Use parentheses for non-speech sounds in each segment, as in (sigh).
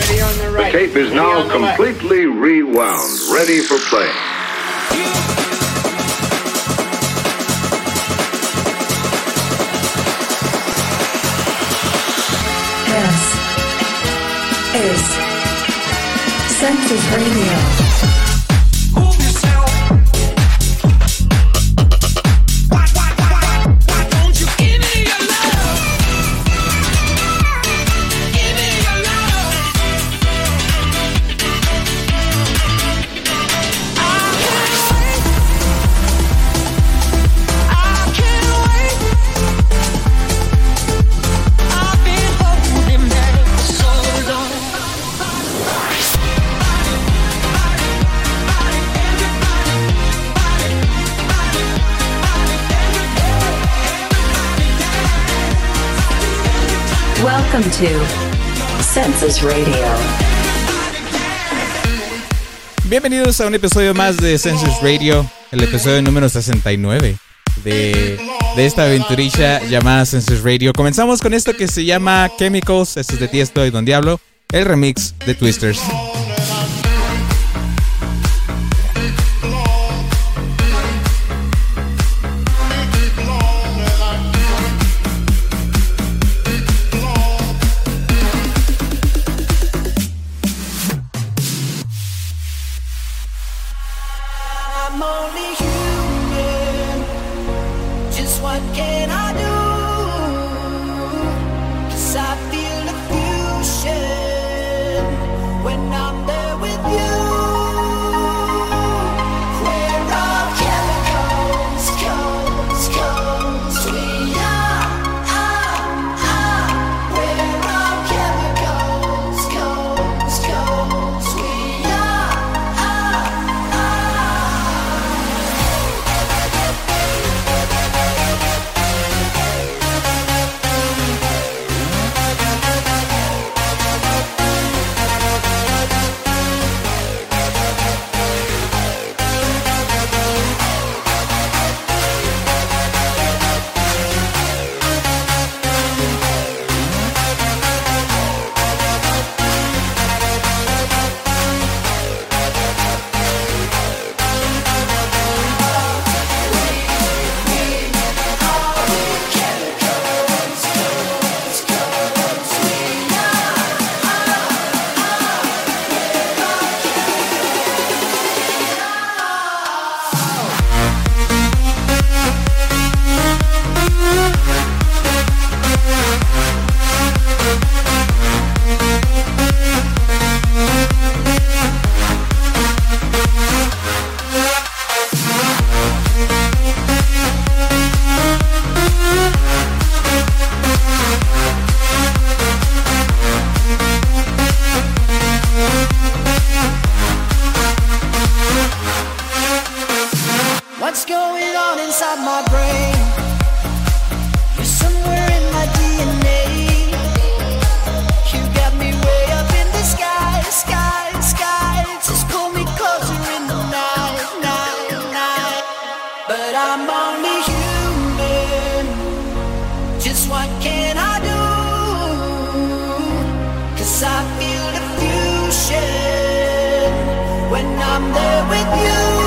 The tape is now completely rewound, ready for play. This is Census Radio. Bienvenidos a un episodio más de Census Radio, el episodio número 69 de, de esta aventurilla llamada Census Radio. Comenzamos con esto que se llama Chemicals, esto es de Tiesto y Don Diablo, el remix de Twisters. I feel the fusion when I'm there with you.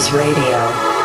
Census Radio.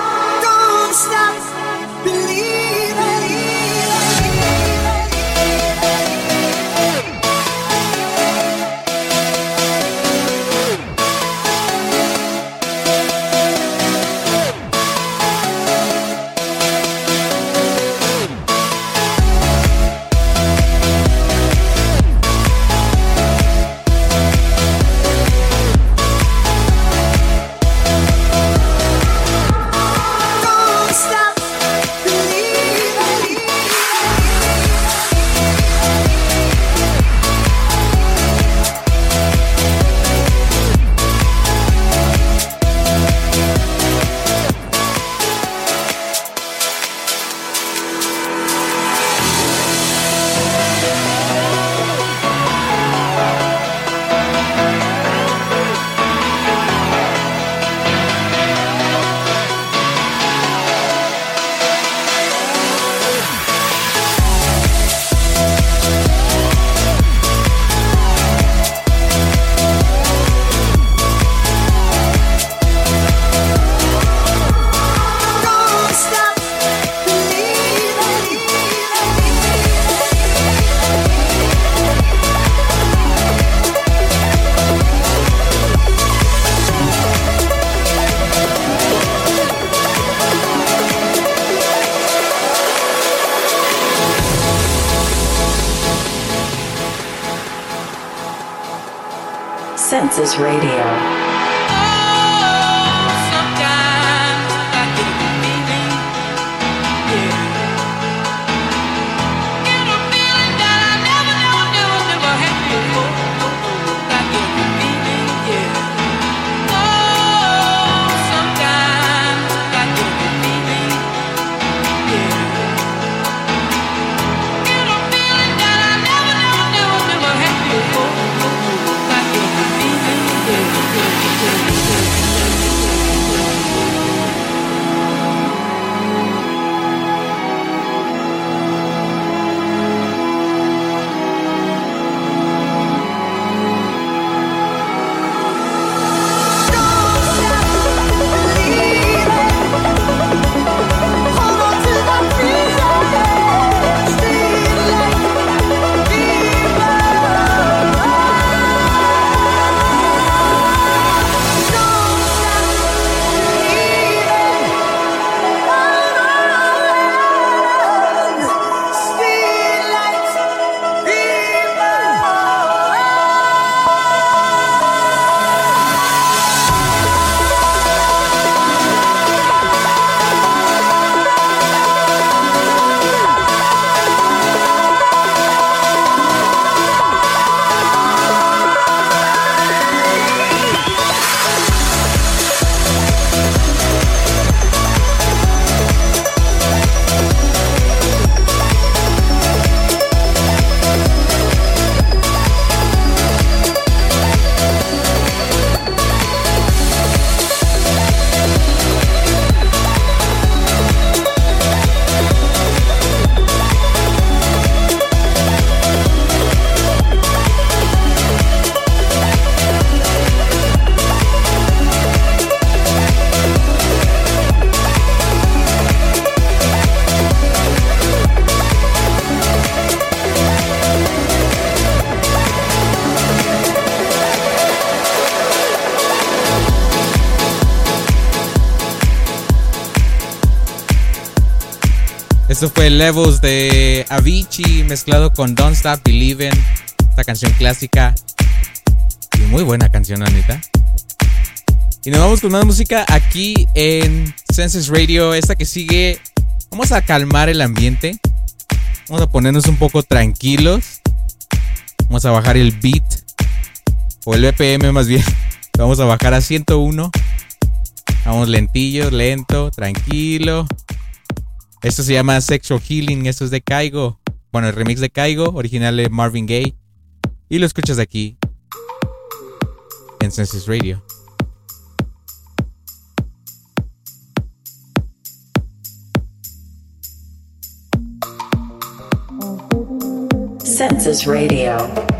Census Radio. Esto fue Levels de Avicii mezclado con Don't Stop Believing. Esta canción clásica. Y muy buena canción, Anita. Y nos vamos con más música aquí en Senses Radio. Esta que sigue. Vamos a calmar el ambiente. Vamos a ponernos un poco tranquilos. Vamos a bajar el beat. O el BPM más bien. Vamos a bajar a 101. Vamos lentillo, lento, tranquilo. Esto se llama Sexual Healing. Esto es de Caigo. Bueno, el remix de Caigo, original de Marvin Gaye. Y lo escuchas aquí en Senses Radio. Census Radio.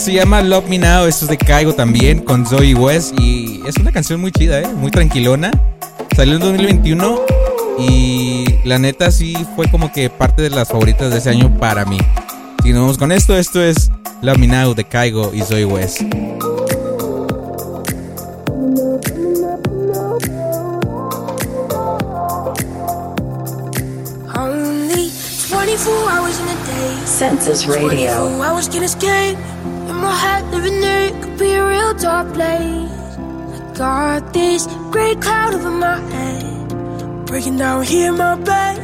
Se llama Love Me Now, esto es de Caigo también, con Zoe West. Y es una canción muy chida, ¿eh? muy tranquilona. Salió en 2021 y la neta sí fue como que parte de las favoritas de ese año para mí. Vamos con esto, esto es Love Me Now de Caigo y Zoe West. Only 24 hours in a day. Census Radio. 24 hours can escape. Be dark place. I got this gray cloud over my head. Breaking down here in my bed.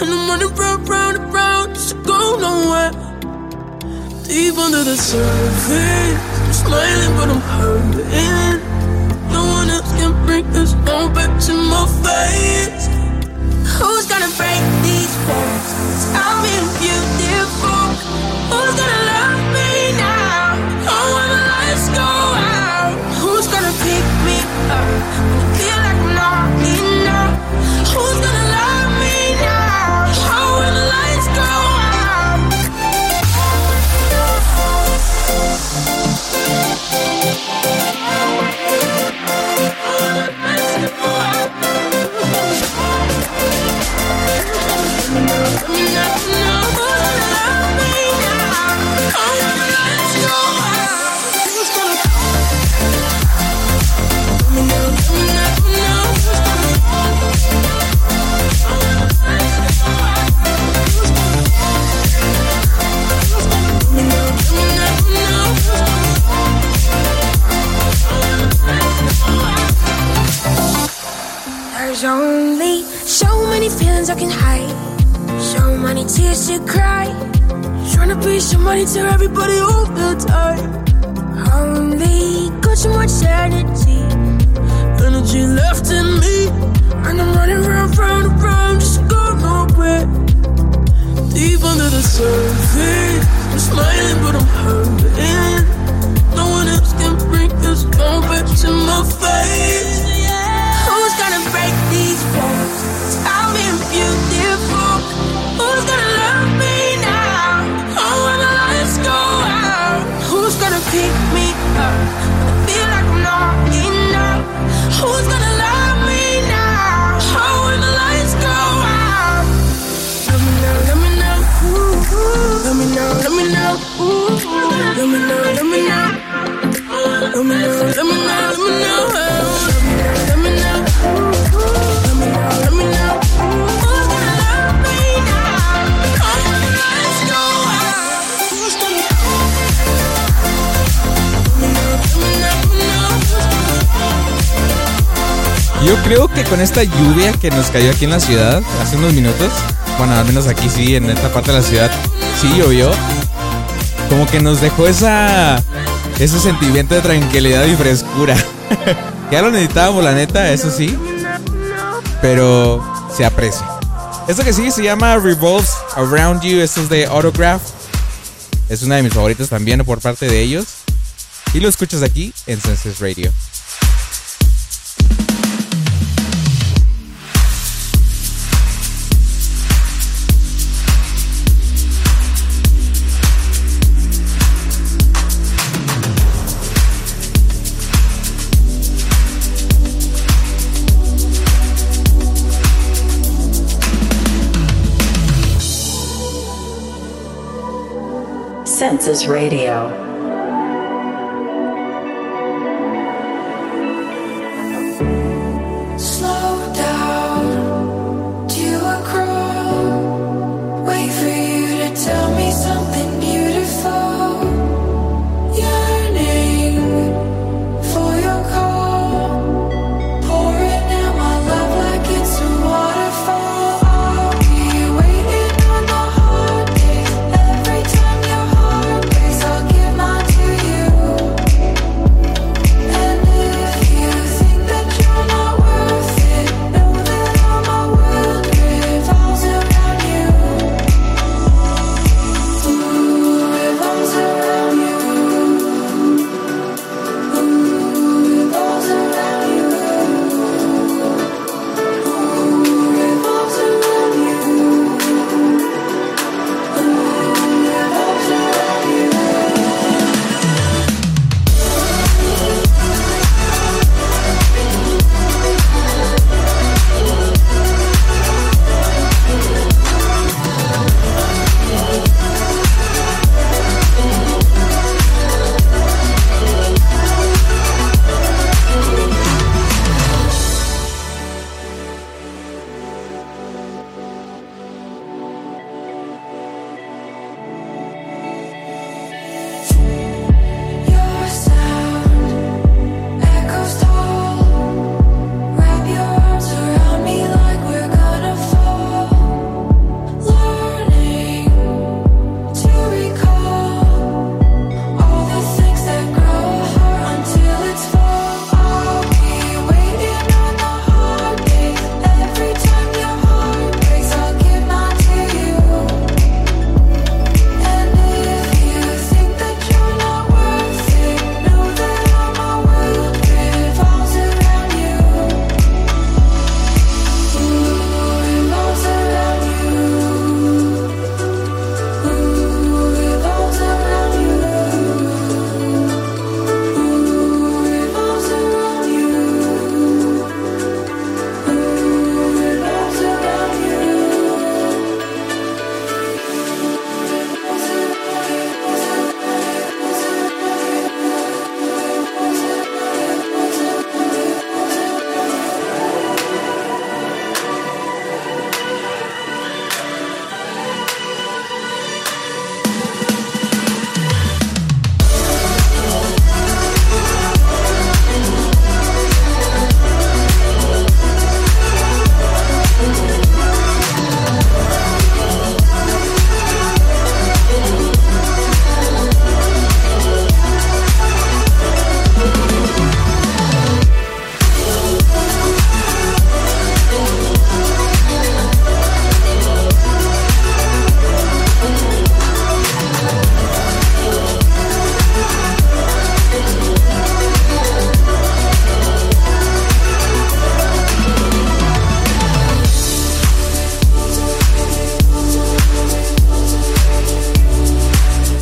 And I'm running round, round, and round just to go nowhere. Deep under the surface. I'm smiling, but I'm hurting. No one else can bring this no back to my face. Who's gonna break these walls? I'm being beautiful. Yo creo que con esta lluvia que nos cayó aquí en la ciudad hace unos minutos, bueno, al menos aquí sí, en esta parte de la ciudad, sí llovió. Como que nos dejó esa ese sentimiento de tranquilidad y frescura. (laughs) ya lo necesitábamos, la neta, eso sí. Pero se aprecia. Esto que sí se llama Revolves Around You. Esto es de Autograph. Es una de mis favoritas también por parte de ellos. Y lo escuchas aquí en Senses Radio. Census Radio.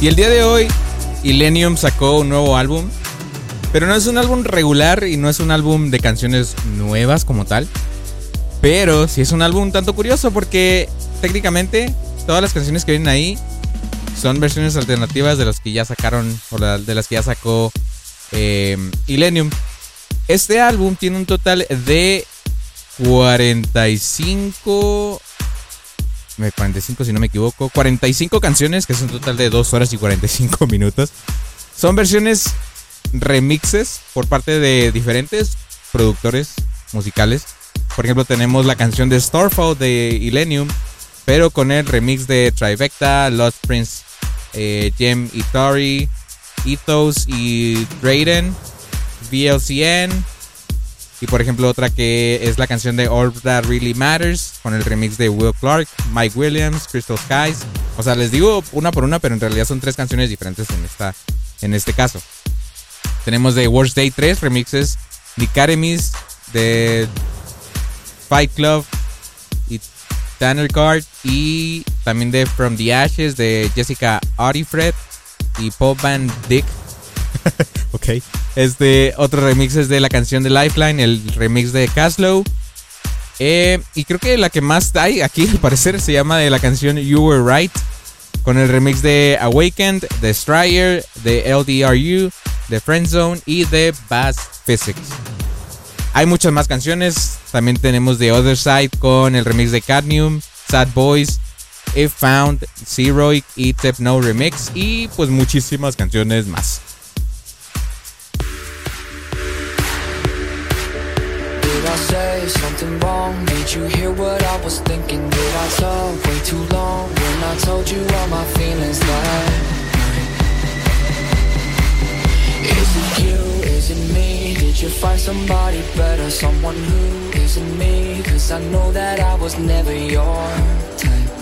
Y el día de hoy, Illenium sacó un nuevo álbum. Pero no es un álbum regular y no es un álbum de canciones nuevas como tal. Pero sí es un álbum tanto curioso porque técnicamente todas las canciones que vienen ahí son versiones alternativas de las que ya sacaron o de las que ya sacó eh, Illenium. Este álbum tiene un total de 45 me- 45 si no me equivoco, 45 canciones, que es un total de 2 horas y 45 (laughs) minutos. Son versiones remixes por parte de diferentes productores musicales. Por ejemplo, tenemos la canción de Starfall de Illenium, pero con el remix de Trivecta, Lost Prince, eh, Jem Itori, Ethos y Drayden, VLCN, y por ejemplo, otra que es la canción de All That Really Matters con el remix de Will Clark, Mike Williams, Crystal Skies. O sea, les digo una por una, pero en realidad son tres canciones diferentes en, esta, en este caso. Tenemos de Worst Day 3 remixes, The Academies, de Fight Club y Tanner Card. Y también de From the Ashes de Jessica Arifred y Paul Van Dyck. (laughs) ok. Este, otro remix es de la canción de Lifeline, el remix de Caslow. Eh, y creo que la que más hay aquí, (laughs) al parecer, se llama de la canción You Were Right. Con el remix de Awakened, de Stryer, de LDRU, de Friendzone y de Bass Physics. Hay muchas más canciones. También tenemos The Other Side con el remix de Cadmium, Sad Boys, If Found, Zeroic y Techno Remix. Y pues muchísimas canciones más. Something wrong? Did you hear what I was thinking? Did I talk way too long when I told you all my feelings night? Is it you? Is it me? Did you find somebody better? Someone who isn't me? Cause I know that I was never your type.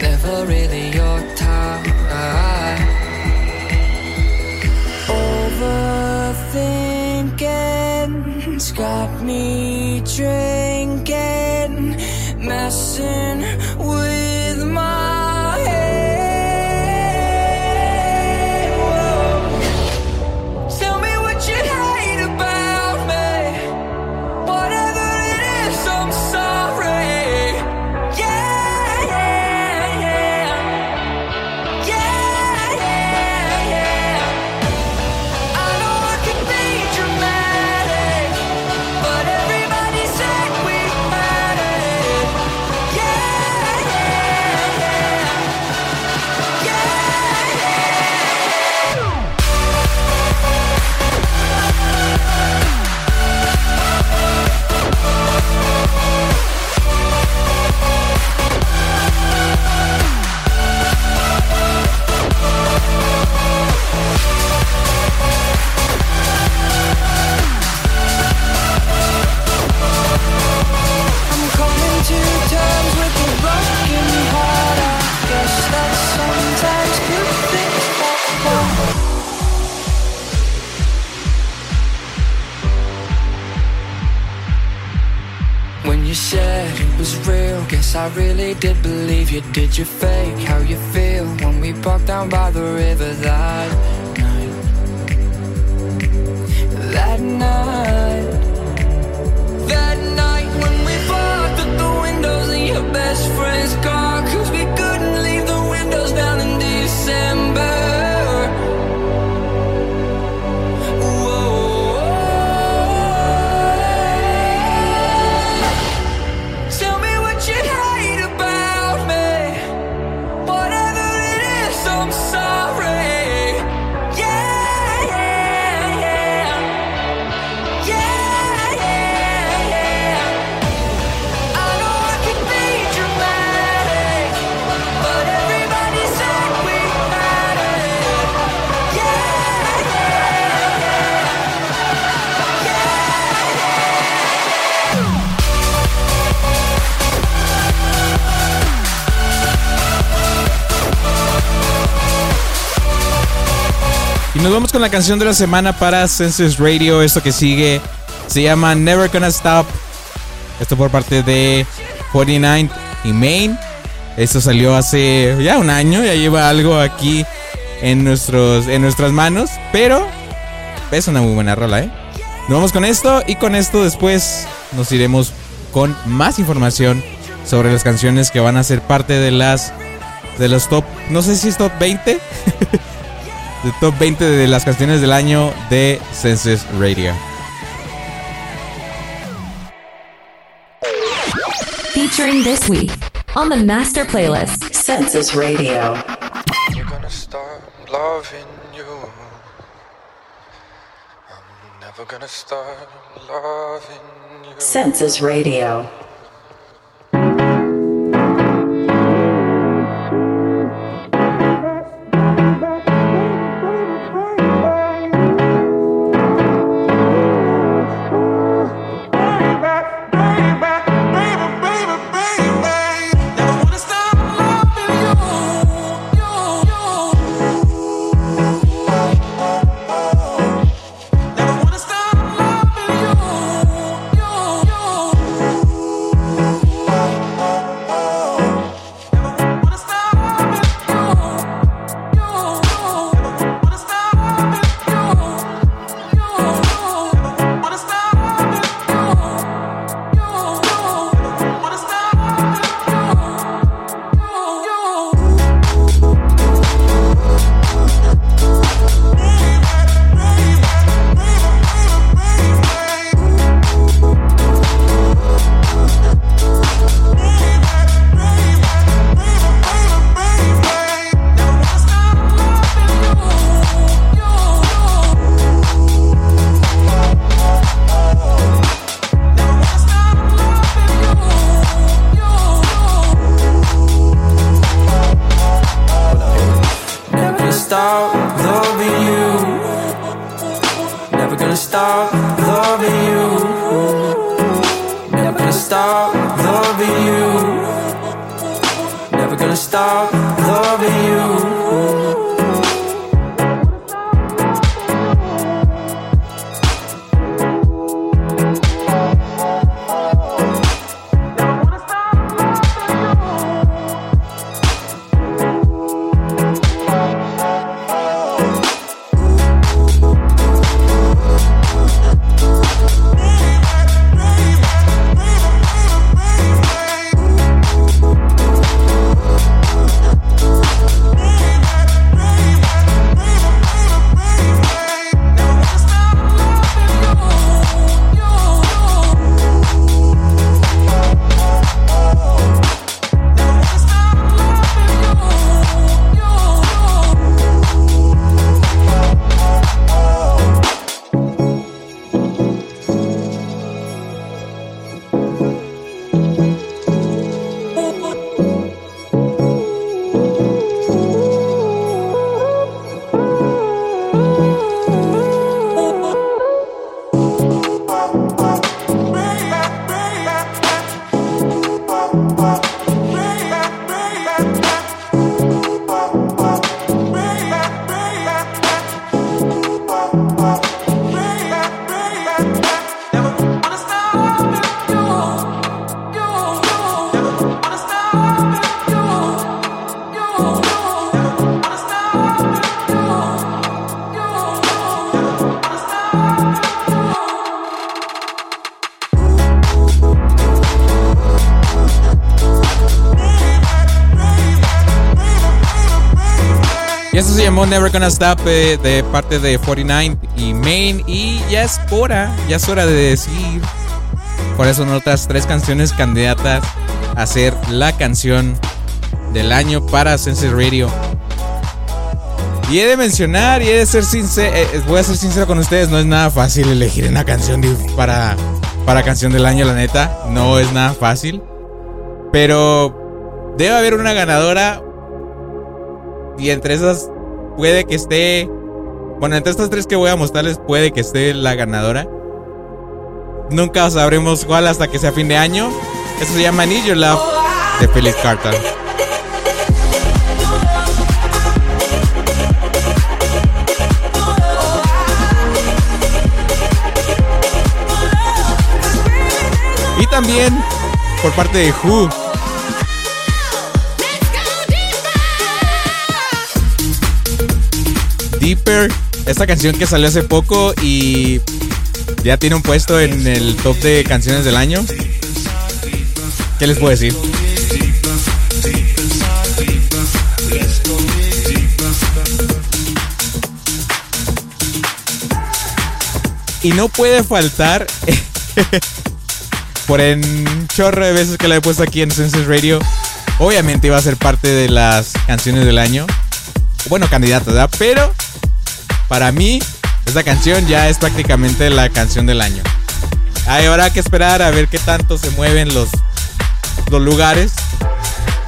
Never really your type. Overthinking's got me drinking, messing with con la canción de la semana para Census Radio. Esto que sigue se llama Never Gonna Stop. Esto por parte de 49 y Main. Esto salió hace ya un año, ya lleva algo aquí en, nuestros, en nuestras manos, pero es una muy buena rola, ¿eh? Nos vamos con esto y con esto después nos iremos con más información sobre las canciones que van a ser parte de las de los top, no sé si es top 20, (laughs) de top 20 de las canciones del año de Senses Radio. Featuring this week on the master playlist. Census Radio. You're gonna start loving you. I'm never gonna start loving you. Census Radio. Never Gonna Stop eh, de parte de 49 y Main. Y ya es hora, ya es hora de decir cuáles son otras tres canciones candidatas a ser la canción del año para Sense Radio. Y he de mencionar y he de ser sincero, voy a ser sincero con ustedes, no es nada fácil elegir una canción para, para canción del año, la neta. No es nada fácil. Pero debe haber una ganadora y entre esas puede que esté. Bueno, entre estas tres que voy a mostrarles puede que esté la ganadora. Nunca sabremos cuál hasta que sea fin de año. Eso se llama Need Your Love de Felix Carter. Y también por parte de Who Deeper, esta canción que salió hace poco y ya tiene un puesto en el top de canciones del año. ¿Qué les puedo decir? Y no puede faltar, (laughs) por en chorro de veces que la he puesto aquí en Census Radio, obviamente iba a ser parte de las canciones del año. Bueno, candidato, ¿verdad? Pero para mí, esta canción ya es prácticamente la canción del año. Ahí habrá que esperar a ver qué tanto se mueven los, los lugares.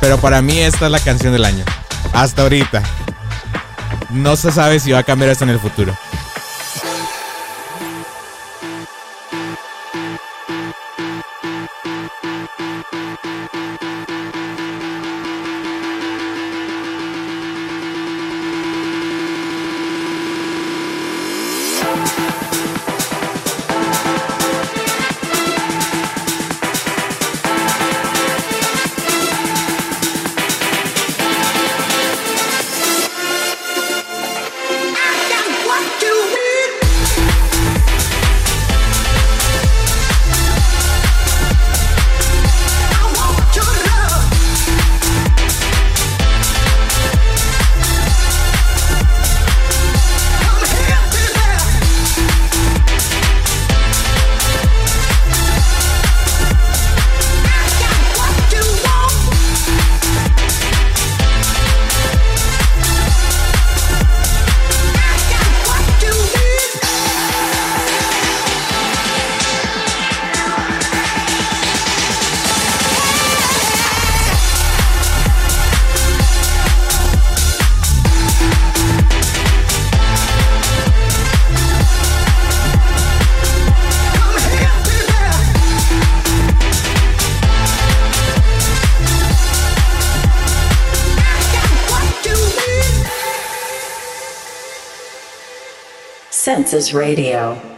Pero para mí esta es la canción del año. Hasta ahorita. No se sabe si va a cambiar esto en el futuro. Census Radio.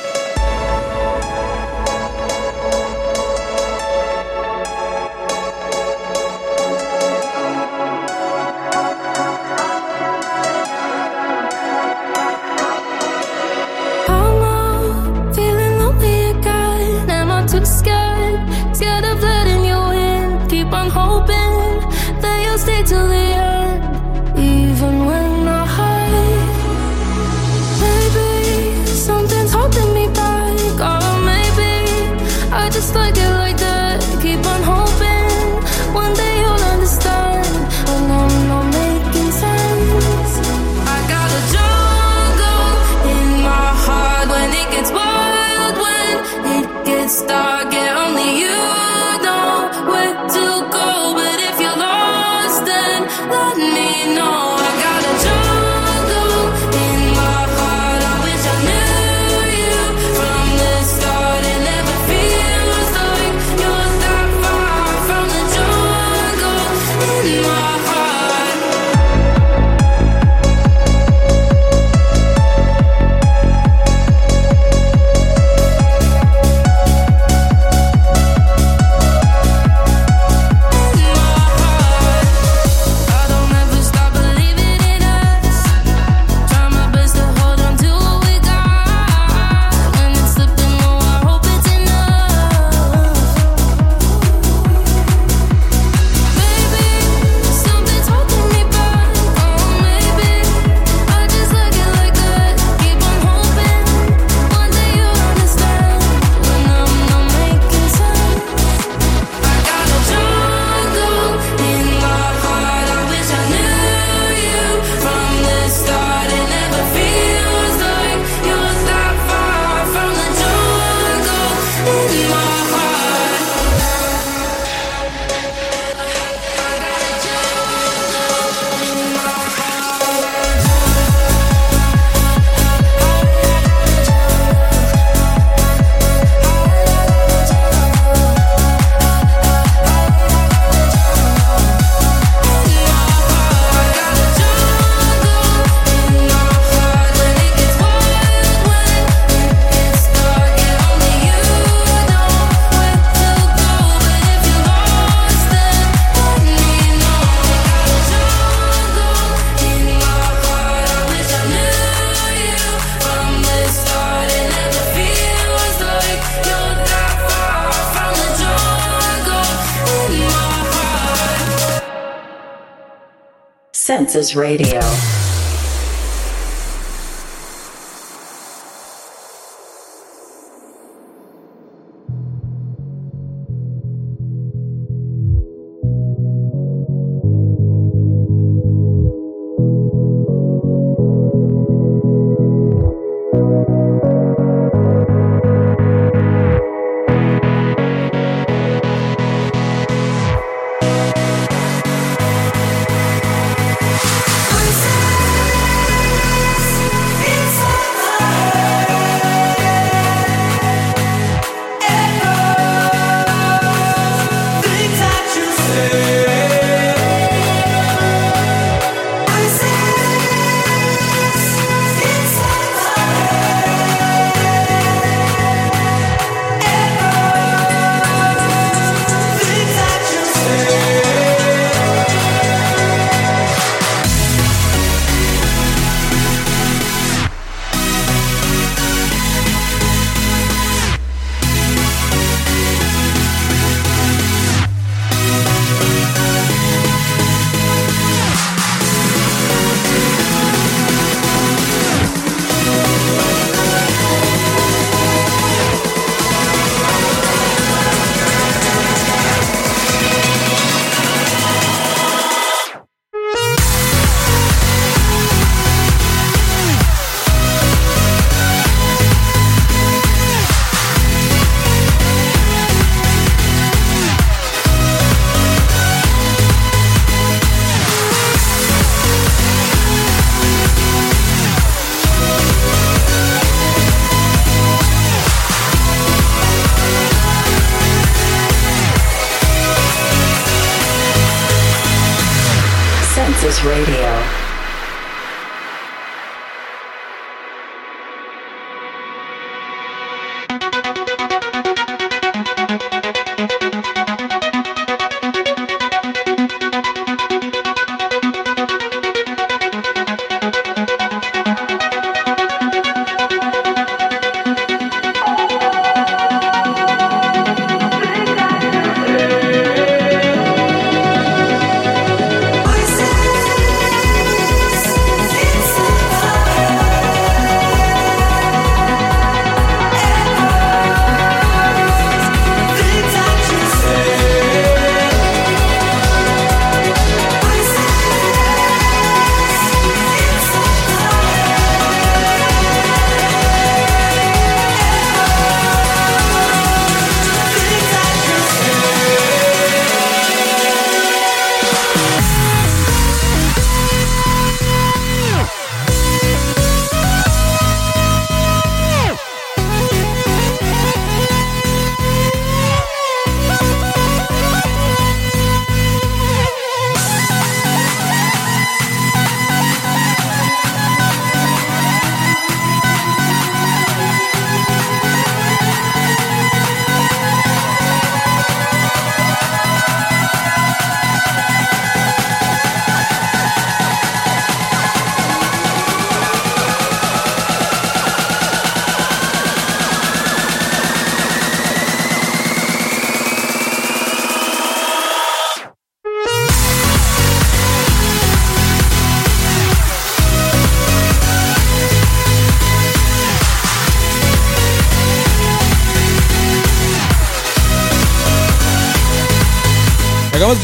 Radio.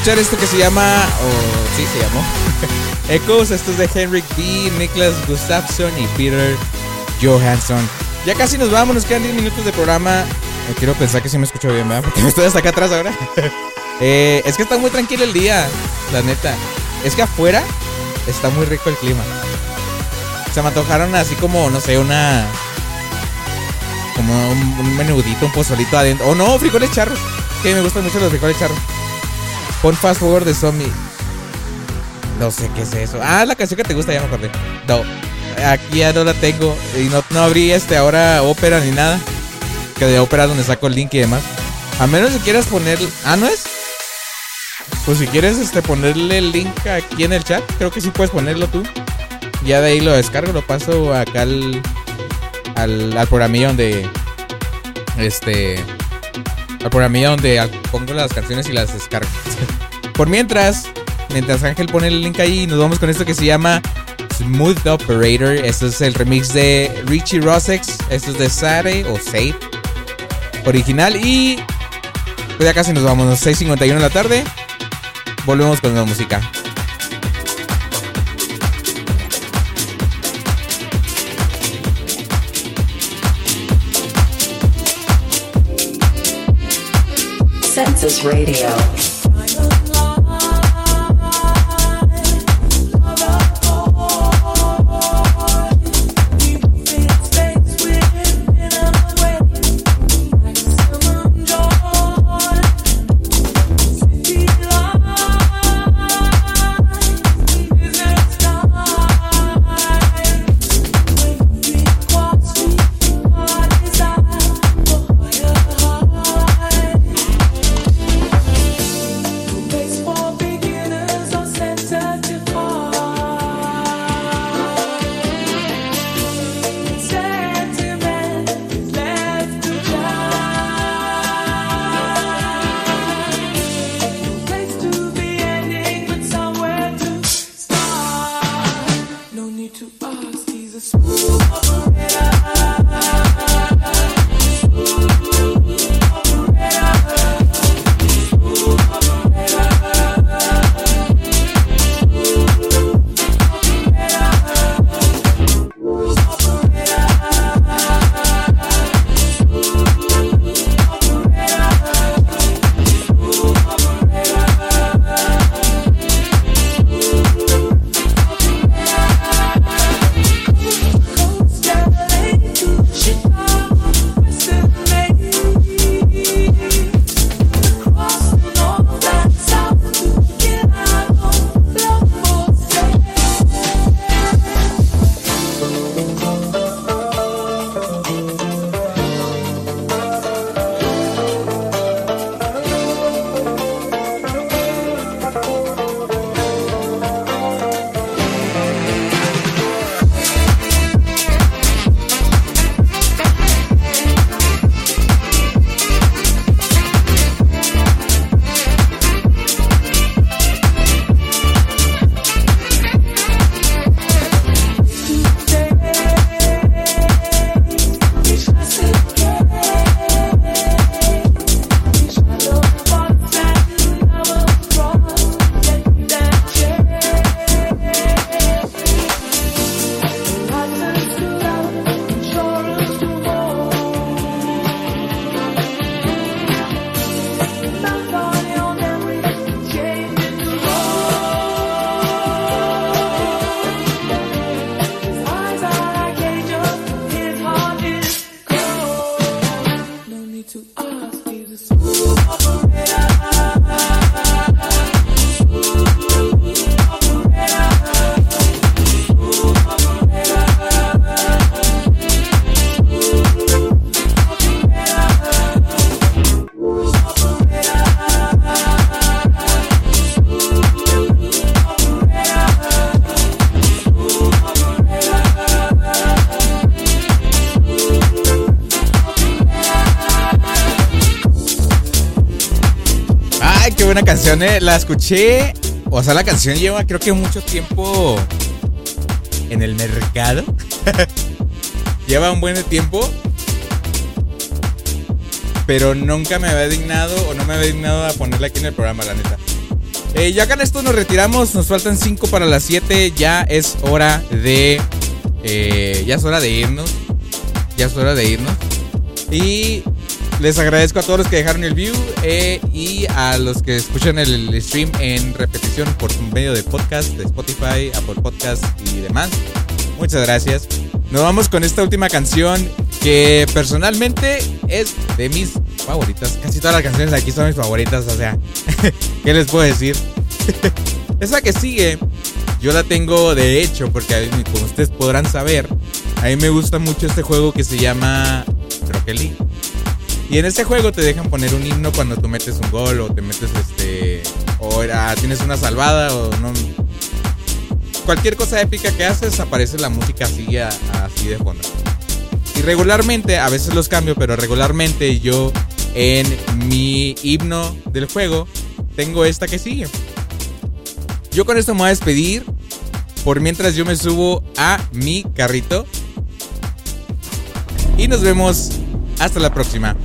Escuchar esto que se llama, o sí se llamó, (laughs) Echoes. Esto es de Henrik B., Niklas Gustafsson y Peter Johansson. Ya casi nos vamos, nos quedan 10 minutos de programa. Eh, quiero pensar que sí me escucho bien, ¿verdad? (laughs) Porque estoy hasta acá atrás ahora. (laughs) Eh, es que está muy tranquilo el día, la neta. Es que afuera está muy rico el clima. Se me antojaron así como, no sé, una. Como un, menudito, un pozolito adentro. O no, frijoles charros. Que me gustan mucho los frijoles charros. Pon fast forward de zombie. No sé qué es eso. Ah, la canción que te gusta, ya me acordé. No, aquí ya no la tengo. Y no, no abrí este ahora ópera ni nada. Que de ópera donde saco el link y demás. A menos que quieras poner. Ah, ¿no es? Pues si quieres este, ponerle el link aquí en el chat, creo que sí puedes ponerlo tú. Ya de ahí lo descargo, lo paso acá al, al, al programilla donde. Este. Al programilla donde pongo las canciones y las descargo. Por mientras, mientras Ángel pone el link ahí, nos vamos con esto que se llama Smooth Operator. Esto es el remix de Richie Rossex. Esto es de Sare o Sade. Original. Y pues ya casi nos vamos, 6.51 de la tarde. Volvemos con la música. Census Radio. La escuché. O sea, la canción lleva creo que mucho tiempo en el mercado. (laughs) lleva un buen tiempo. Pero nunca me había dignado o no me había dignado a ponerla aquí en el programa, la neta. Eh, ya con esto nos retiramos. Nos faltan 5 para las 7. Ya es hora de. eh, ya es hora de irnos. Ya es hora de irnos. Y les agradezco a todos los que dejaron el view eh, y a los que escuchan el stream en repetición por medio de podcast, de Spotify, Apple Podcast y demás. Muchas gracias. Nos vamos con esta última canción que personalmente es de mis favoritas. Casi todas las canciones de aquí son mis favoritas, o sea, (laughs) ¿qué les puedo decir? (laughs) Esa que sigue, yo la tengo de hecho, porque como ustedes podrán saber, a mí me gusta mucho este juego que se llama Rocket League. Y en este juego te dejan poner un himno cuando tú metes un gol o te metes este. o tienes una salvada o no. Cualquier cosa épica que haces, aparece la música así, así de fondo. Y regularmente, a veces los cambio, pero regularmente yo en mi himno del juego tengo esta que sigue. Yo con esto me voy a despedir. Por mientras yo me subo a mi carrito. Y nos vemos hasta la próxima.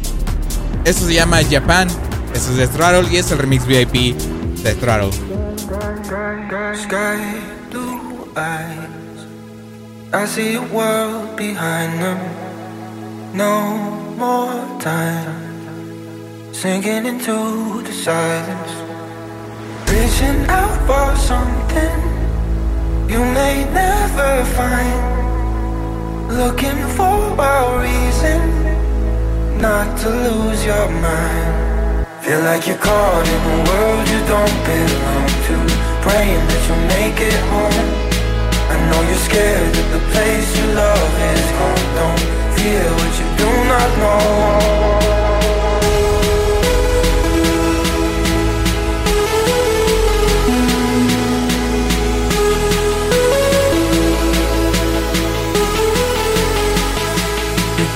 Esto se llama Japan. Esto es de Throttle y es el remix VIP de Throttle. Sky blue eyes. I see a world behind them. No more time. Sinking into the silence. Reaching out for something you may never find. Looking for a reason not to lose your mind. Feel like you're caught in a world you don't belong to. Praying that you'll make it home. I know you're scared that the place you love is gone. Don't fear what you do not know.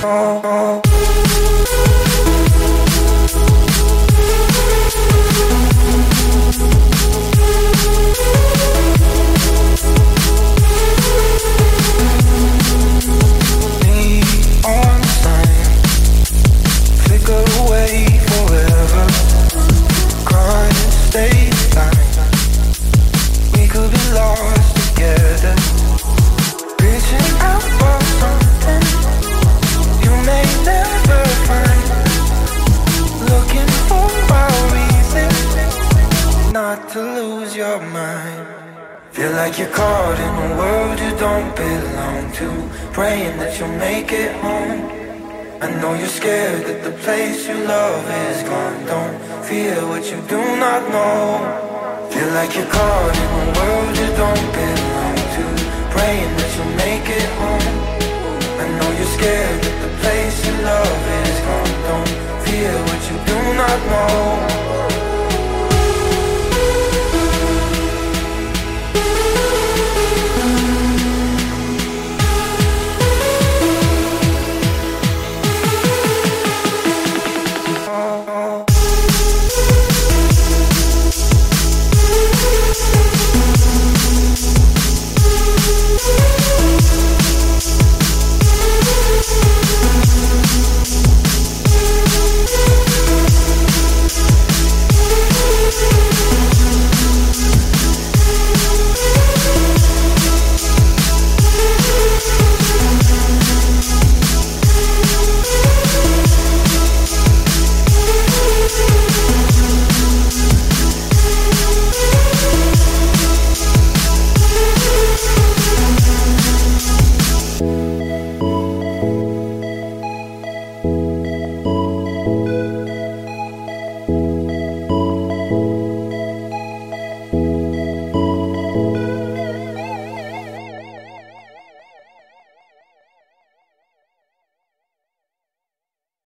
Oh, neon scared that the place you love is gone. Don't fear what you do not know. Feel like you're caught in a world you don't belong to. Praying that you'll make it home. I know you're scared that the place you love is gone. Don't fear what you do not know.